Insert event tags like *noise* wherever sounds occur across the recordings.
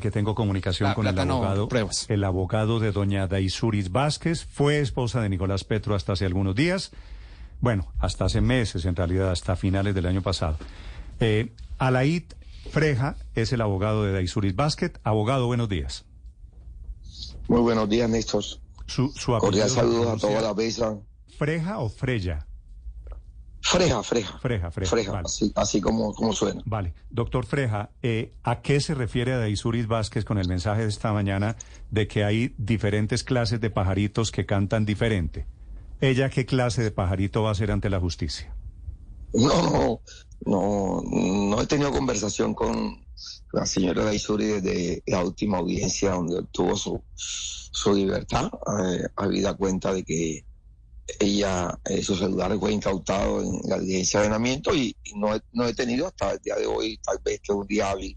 que tengo comunicación La con el no, abogado, pruebas. el abogado de doña Daisuris Vázquez, fue esposa de Nicolás Petro hasta hace algunos días, bueno, hasta hace meses en realidad, hasta finales del año pasado. Eh, Alaid Freja es el abogado de Daisuris Vázquez. Abogado, buenos días. Muy buenos días, Néstor. Su, su Cordial saludos a toda la mesa. ¿Freja o Freya? Freja, freja. Freja, Freja, Freja, vale. así, así como, como suena. Vale. Doctor Freja, eh, ¿a qué se refiere Daisuris Vázquez con el mensaje de esta mañana de que hay diferentes clases de pajaritos que cantan diferente? ¿Ella qué clase de pajarito va a ser ante la justicia? No, no, no, no he tenido conversación con la señora Daisuri desde la última audiencia donde obtuvo su, su libertad, eh, habida cuenta de que ella, eh, su celular fue incautado en la diligencia de allanamiento y, y no, he, no he tenido hasta el día de hoy, tal vez que un día hábil,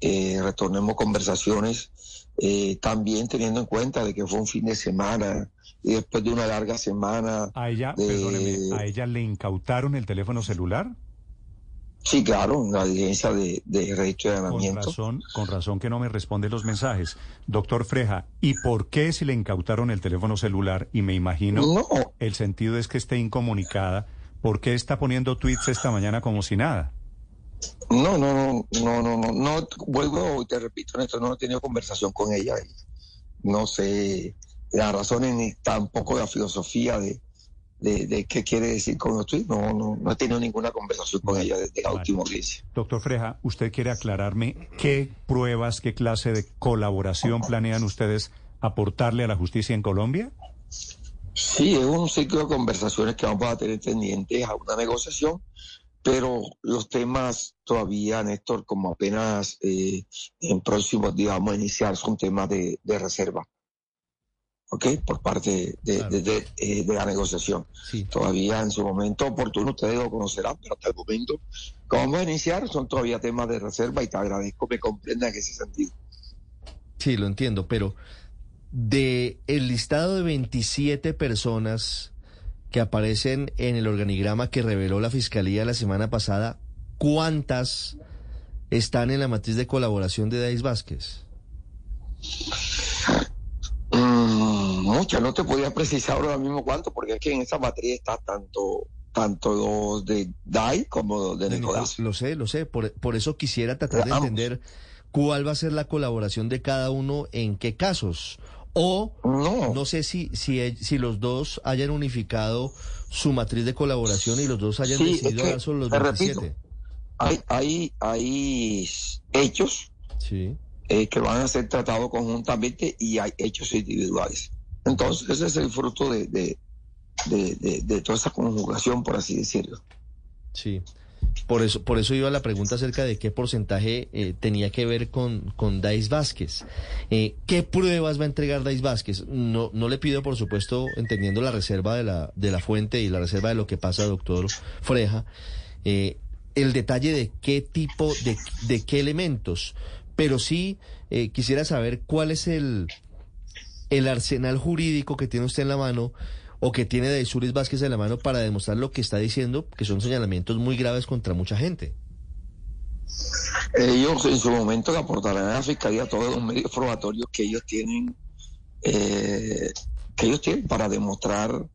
eh, retornemos conversaciones, eh, también teniendo en cuenta de que fue un fin de semana y después de una larga semana. A ella, de- perdóneme, ¿a ella le incautaron el teléfono celular? Sí, claro, la diligencia de, de registro de Con allanamiento. razón, con razón que no me responde los mensajes. Doctor Freja, ¿y por qué si le incautaron el teléfono celular? Y me imagino, No, el sentido es que esté incomunicada. ¿Por qué está poniendo tweets esta mañana como si nada? no, no, no, no, no, no, no, vuelvo y te repito, Néstor, no he tenido conversación con ella y no sé las razones ni tampoco la filosofía de, de, de qué quiere decir con los tweets. No, no, no he tenido ninguna conversación con ella desde la última audiencia. Doctor Freja, ¿usted quiere aclararme qué pruebas, qué clase de colaboración planean ustedes aportarle a la justicia en Colombia? Sí, es un ciclo de conversaciones que vamos a tener pendientes a una negociación, pero los temas todavía, Néstor, como apenas eh, en próximos días vamos a iniciar, son temas de, de reserva. ¿Ok? Por parte de, Claro. de- de, eh, de la negociación. Sí. Todavía en su momento oportuno, ustedes lo conocerán, pero hasta el momento que vamos a iniciar son todavía temas de reserva y te agradezco que comprendan ese sentido. Sí, lo entiendo, pero de el listado de 27 personas que aparecen en el organigrama que reveló la Fiscalía la semana pasada, ¿cuántas están en la matriz de colaboración de Dais Vázquez? Muchas, no te podía precisar ahora mismo cuánto, porque es que en esa materia está tanto, tanto de DAI como de Nicolás. Lo sé, lo sé, por, por eso quisiera tratar de entender cuál va a ser la colaboración de cada uno en qué casos. O No, no sé si, si, si los dos hayan unificado su matriz de colaboración y los dos hayan Sí, es decidido que, dar solo los te repito, 27. hay, hay, hay hechos Sí. eh, que van a ser tratados conjuntamente y hay hechos individuales. Entonces, ese es el fruto de, de, de, toda esa conjugación, por así decirlo. Sí. Por eso, por eso iba la pregunta acerca de qué porcentaje eh, tenía que ver con, con Dais Vázquez. Eh, ¿Qué pruebas va a entregar Dais Vázquez? No, no le pido, por supuesto, entendiendo la reserva de la, de la fuente y la reserva de lo que pasa, doctor Freja, eh, el detalle de qué tipo, de, de qué elementos. Pero sí eh, quisiera saber cuál es el, el arsenal jurídico que tiene usted en la mano o que tiene de Suris Vázquez en la mano para demostrar lo que está diciendo, que son señalamientos muy graves contra mucha gente. Ellos en su momento le aportarán a la fiscalía todos los medios probatorios que ellos tienen, eh, que ellos tienen para demostrar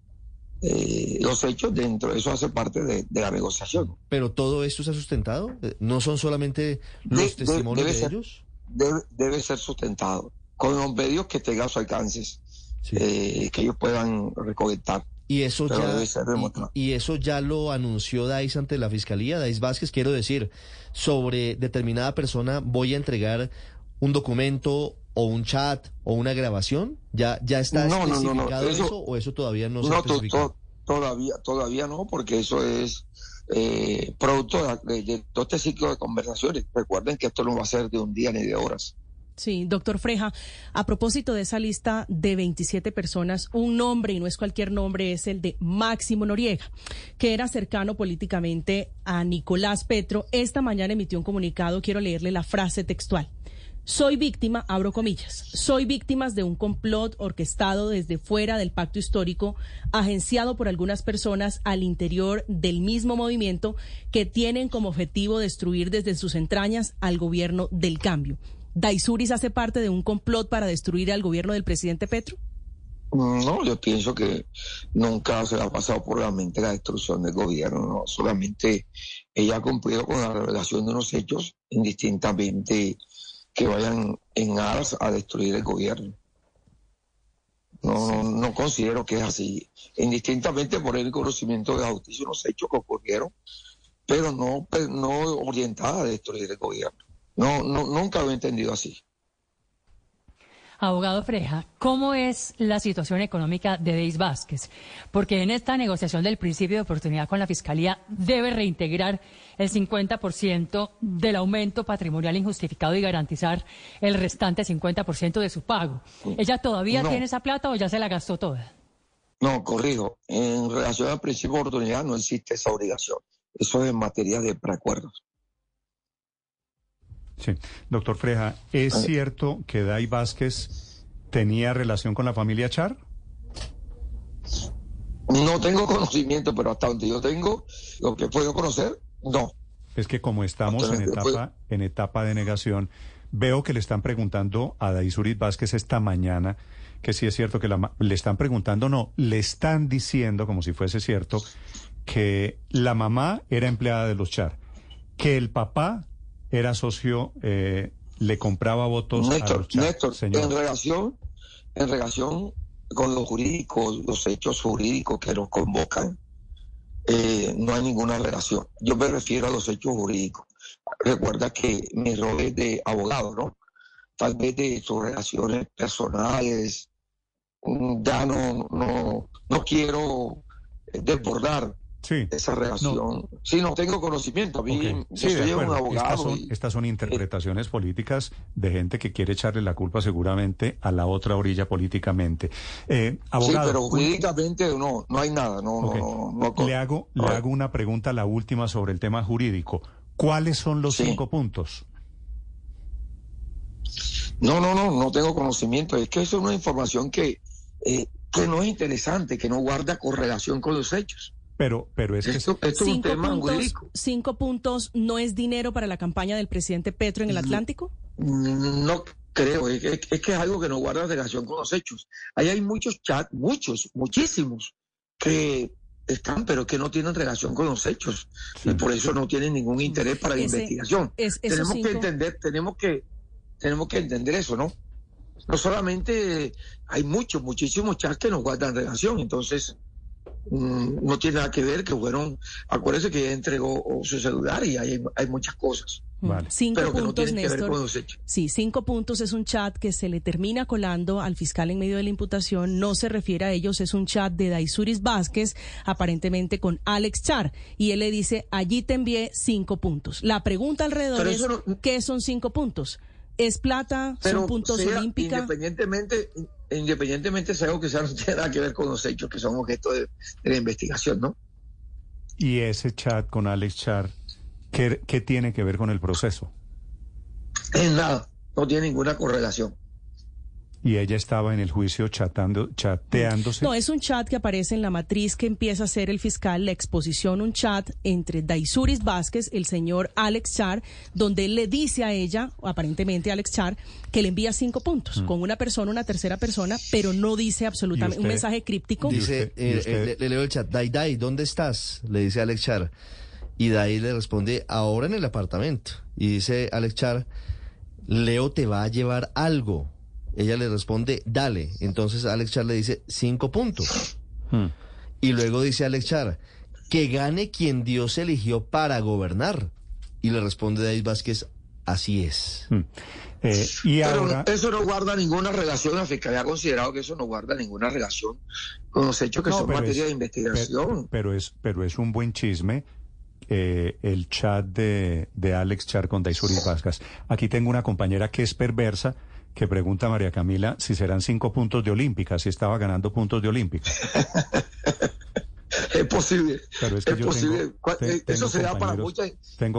eh, los hechos dentro. Eso hace parte de, de la negociación. Pero todo esto se ha sustentado, Eh, no son solamente los De- de- testimonios debe de ser. ellos. Debe, debe ser sustentado con los medios que tengan a su alcance, Sí. eh, que ellos puedan recolectar. y eso pero ya y, y eso ya lo anunció Dais ante la fiscalía, Dais Vázquez, quiero decir, sobre determinada persona voy a entregar un documento o un chat o una grabación, ya ya está No, no, no, no, especificado eso- eso, o eso todavía no, se No, to- todavía, todavía no, porque eso es eh, producto de, de- de todo este ciclo de conversaciones. Recuerden que esto no va a ser de un día ni de horas. Sí, doctor Freja, a propósito de esa lista de 27 personas, un nombre, y no es cualquier nombre, es el de Máximo Noriega, que era cercano políticamente a Nicolás Petro. Esta mañana emitió un comunicado, quiero leerle la frase textual. Soy víctima, abro comillas, soy víctima de un complot orquestado desde fuera del pacto histórico, agenciado por algunas personas al interior del mismo movimiento que tienen como objetivo destruir desde sus entrañas al gobierno del cambio. ¿Daisuris hace parte de un complot para destruir al gobierno del presidente Petro? No, yo pienso que nunca se le ha pasado por la mente la destrucción del gobierno, no, solamente ella ha cumplido con la revelación de unos hechos indistintamente que vayan en aras a destruir el gobierno. No, no, considero que es así. Indistintamente por el conocimiento de la justicia, unos hechos que ocurrieron, pero no, no orientada a destruir el gobierno. No, no, nunca lo he entendido así. Abogado Freja, ¿cómo es la situación económica de Deis Vázquez? Porque en esta negociación del principio de oportunidad con la Fiscalía debe reintegrar el 50% del aumento patrimonial injustificado y garantizar el restante 50% de su pago. ¿Ella todavía tiene esa plata o ya se la gastó toda? No, corrijo. En relación al principio de oportunidad no existe esa obligación. Eso es en materia de preacuerdos. Sí. Doctor Freja, ¿es cierto que Dai Vázquez tenía relación con la familia Char? No tengo conocimiento, pero hasta donde yo tengo, lo que puedo conocer, no. Es que como estamos en etapa, en etapa de negación, veo que le están preguntando a Daisurit Vázquez esta mañana que si es cierto que le están preguntando, no, le están diciendo, como si fuese cierto, que la mamá era empleada de los Char, que el papá era socio, eh, le compraba votos a los Néstor, en relación, en relación con los jurídicos, los hechos jurídicos que nos convocan, eh, no hay ninguna relación. Yo me refiero a los hechos jurídicos. Recuerda que mi rol es de abogado, ¿no? Tal vez de sus relaciones personales, mm, ya no, no, no quiero desbordar esa relación. Sí, no tengo conocimiento. A mí, yo soy un abogado. Estas son, interpretaciones políticas de gente que quiere echarle la culpa seguramente a la otra orilla políticamente. Eh, abogado, sí, pero jurídicamente no, no hay nada. No, le hago, le hago una pregunta, la última, sobre el tema jurídico. ¿Cuáles son los cinco puntos? No, no, no, no tengo conocimiento. Es que eso es una información que, eh, que no es interesante, que no guarda correlación con los hechos. Pero, pero es que esto, es un tema puntos, ¿Cinco puntos no es dinero para la campaña del presidente Petro en el Atlántico? No creo, es, que es algo que no guarda relación con los hechos. Ahí hay muchos chats, muchos, muchísimos, que están, pero que no tienen relación con los hechos. Y por eso no tienen ningún interés para la investigación. tenemos que entender, tenemos que, tenemos que entender eso, ¿no? No solamente hay muchos, muchísimos chats que no guardan relación, entonces no tiene nada que ver, que fueron, acuérdense que ella entregó su celular y hay, hay muchas cosas. Cinco puntos, Néstor. Sí, cinco puntos es un chat que se le termina colando al fiscal en medio de la imputación. No se refiere a ellos, es un chat de Daisuris Vázquez, aparentemente con Alex Char. Y él le dice, allí te envié cinco puntos. La pregunta alrededor es, ¿qué son cinco puntos? ¿Es plata? ¿Son puntos olímpicos? Independientemente, independientemente sea algo que sea, no tiene nada que ver con los hechos que son objeto de, la investigación, ¿no? Y ese chat con Alex Char, ¿qué, ¿qué tiene que ver con el proceso? En nada, no tiene ninguna correlación y ella estaba en el juicio chatando, chateándose. No, es un chat que aparece en la matriz que empieza a hacer el fiscal, la exposición, un chat entre Daisuris Vázquez, el señor Alex Char, donde él le dice a ella, aparentemente Alex Char, que le envía cinco puntos, mm. con una persona, una tercera persona, pero no dice absolutamente un mensaje críptico. Dice, eh, eh, le, leo el chat, Dai Dai, ¿dónde estás? Le dice Alex Char. Y Dai le responde, ahora en el apartamento. Y dice Alex Char, Leo te va a llevar algo. Ella le responde, dale. Entonces Alex Char le dice, cinco puntos. Hmm. Y luego dice Alex Char, que gane quien Dios eligió para gobernar. Y le responde David Vázquez, así es. Hmm. Eh, y Pero eso no guarda ninguna relación, la Fiscalía ha considerado que eso no guarda ninguna relación con los hechos que son materia de investigación. Pero, es, pero es un buen chisme eh, el chat de, de Alex Char con Daisuris Vázquez. Aquí tengo una compañera que es perversa que pregunta María Camila si serán cinco puntos de Olímpica, si estaba ganando puntos de Olímpica. *laughs* es posible. es, posible. Eh, eso se da para muchas,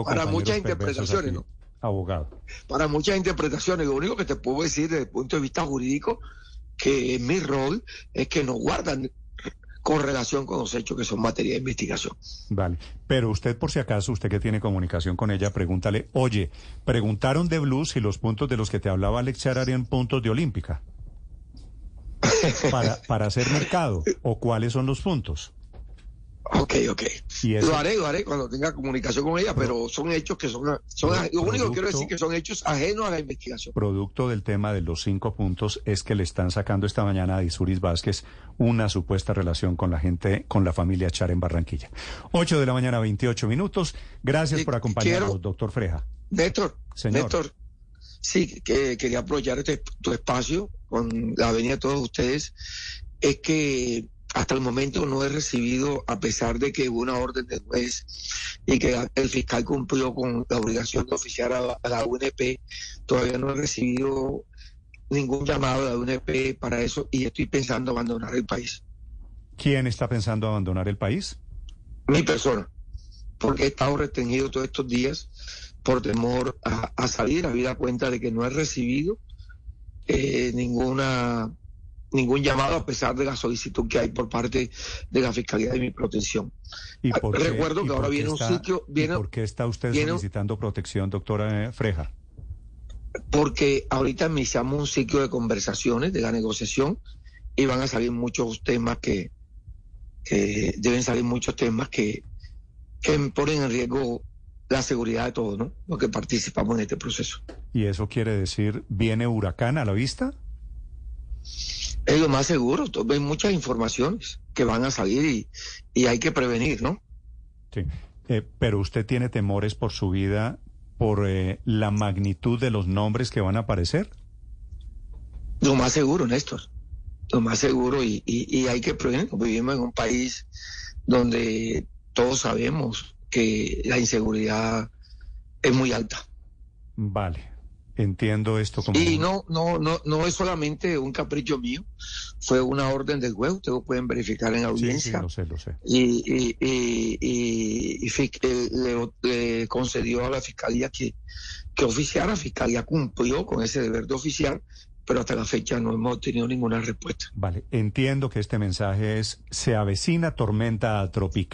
para muchas interpretaciones, ¿no? Abogado. Para muchas interpretaciones. Lo único que te puedo decir desde el punto de vista jurídico, que mi rol es que no guardan con relación con los hechos que son materia de investigación. Vale, pero usted por si acaso, usted que tiene comunicación con ella, pregúntale, oye, preguntaron de Blue si los puntos de los que te hablaba Alex Char harían puntos de Olímpica *laughs* para, para hacer mercado, o cuáles son los puntos. Ok, ok. Lo haré, lo haré cuando tenga comunicación con ella, pero son hechos que son... son lo único que quiero decir que son hechos ajenos a la investigación. Producto del tema de los cinco puntos es que le están sacando esta mañana a Isuris Vázquez una supuesta relación con la gente, con la familia Char en Barranquilla. 8 de la mañana, 28 minutos. Gracias por acompañarnos, doctor Freja. Néstor, Señor. Néstor, sí, que quería aprovechar este, tu espacio con la venida de todos ustedes. Es que hasta el momento no he recibido, a pesar de que hubo una orden de juez y que el fiscal cumplió con la obligación de oficiar a, la UNP, todavía no he recibido ningún llamado de la UNP para eso y estoy pensando abandonar el país. ¿Quién está pensando abandonar el país? Mi persona, porque he estado restringido todos estos días por temor a, salir, a vida cuenta de que no he recibido eh, ninguna ningún llamado a pesar de la solicitud que hay por parte de la Fiscalía de mi protección. ¿Y Recuerdo que ahora viene un sitio... Viene, ¿Por qué está usted solicitando protección, doctora Freja? Porque ahorita iniciamos un ciclo de conversaciones, de la negociación, y van a salir muchos temas que, deben salir muchos temas que, que ponen en riesgo la seguridad de todos, ¿no? Los que participamos en este proceso. ¿Y eso quiere decir, viene huracán a la vista? Es lo más seguro. Hay muchas informaciones que van a salir y, hay que prevenir, ¿no? Sí, eh, pero usted tiene temores por su vida, por eh, la magnitud de los nombres que van a aparecer. Lo más seguro, Néstor. Lo más seguro y, y hay que prevenir. Vivimos en un país donde todos sabemos que la inseguridad es muy alta. Vale. Entiendo esto como... Y no, no, no, no es solamente un capricho mío, fue una orden del juez, ustedes lo pueden verificar en audiencia. Sí, lo sé, lo sé. Y, y, y, le, concedió a la fiscalía que, que oficiara, la fiscalía cumplió con ese deber de oficiar, pero hasta la fecha no hemos tenido ninguna respuesta. Vale, entiendo que este mensaje es, se avecina tormenta tropical.